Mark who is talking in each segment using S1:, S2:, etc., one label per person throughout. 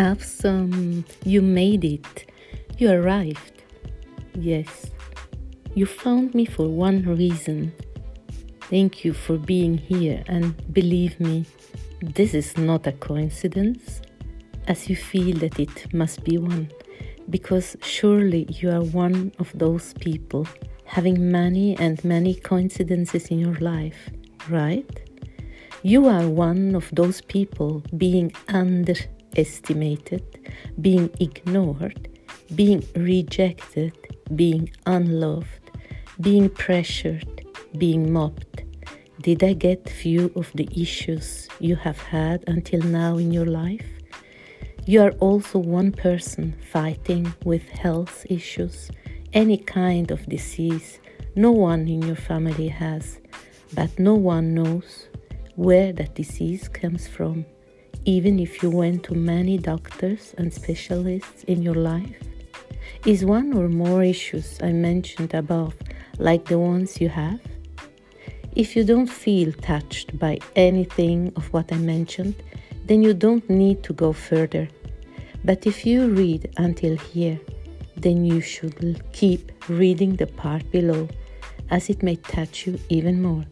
S1: Awesome! You made it. You arrived. Yes, you found me for one reason. Thank you for being here, and believe me, this is not a coincidence, as you feel that it must be one, because surely you are one of those people having many and many coincidences in your life, right? You are one of those people being underestimated, being ignored, being rejected, being unloved, being pressured, being mobbed. Did I get few of the issues you have had until now in your life? You are also one person fighting with health issues, any kind of disease no one in your family has, but no one knows where that disease comes from, even if you went to many doctors and specialists in your life. Is one or more issues I mentioned above like the ones you have? If you don't feel touched by anything of what I mentioned, then you don't need to go further. But if you read until here, then you should keep reading the part below, as it may touch you even more.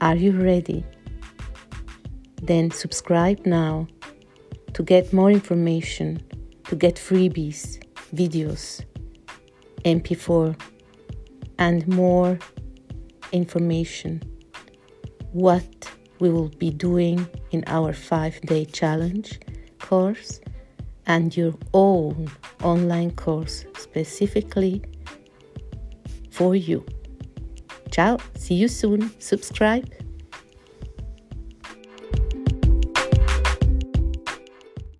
S1: Are you ready? Then subscribe now to get more information, to get freebies, videos, MP4, and more information. What we will be doing in our five day challenge course and your own online course specifically for you. Ciao, see you soon. Subscribe.